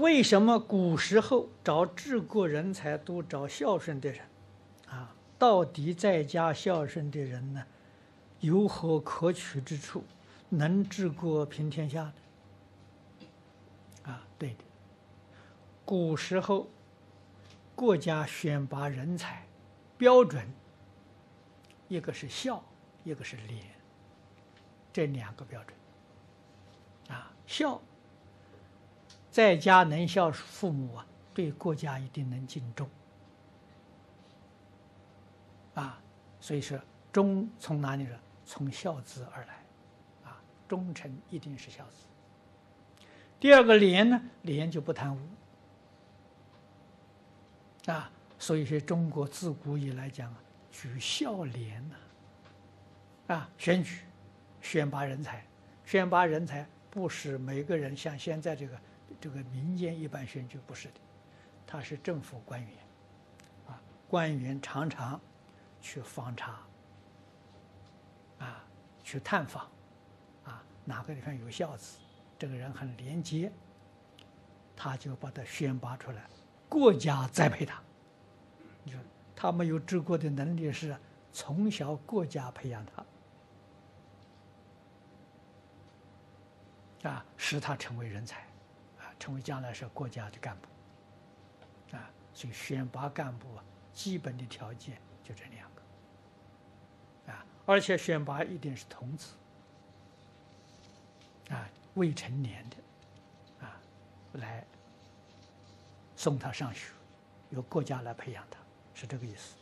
为什么古时候找治国人才都找孝顺的人？啊，到底在家孝顺的人呢，有何可取之处，能治国平天下？啊，对的。古时候国家选拔人才标准，一个是孝，一个是廉，这两个标准。啊，孝。在家能孝父母啊，对国家一定能尽忠。啊，所以说忠从哪里来？从孝字而来，啊，忠臣一定是孝子。第二个廉呢，廉就不贪污。啊，所以说中国自古以来讲啊，举孝廉呐，啊，选举、选拔人才，选拔人才不是每个人像现在这个。这个民间一般选举不是的，他是政府官员，啊，官员常常去访查，啊，去探访，啊，哪个地方有孝子，这个人很廉洁，他就把他选拔出来，国家栽培他。你说他没有治国的能力，是从小国家培养他，啊，使他成为人才。成为将来是国家的干部，啊，所以选拔干部啊，基本的条件就这两个，啊，而且选拔一定是童子，啊，未成年的，啊，来送他上学，由国家来培养他，是这个意思。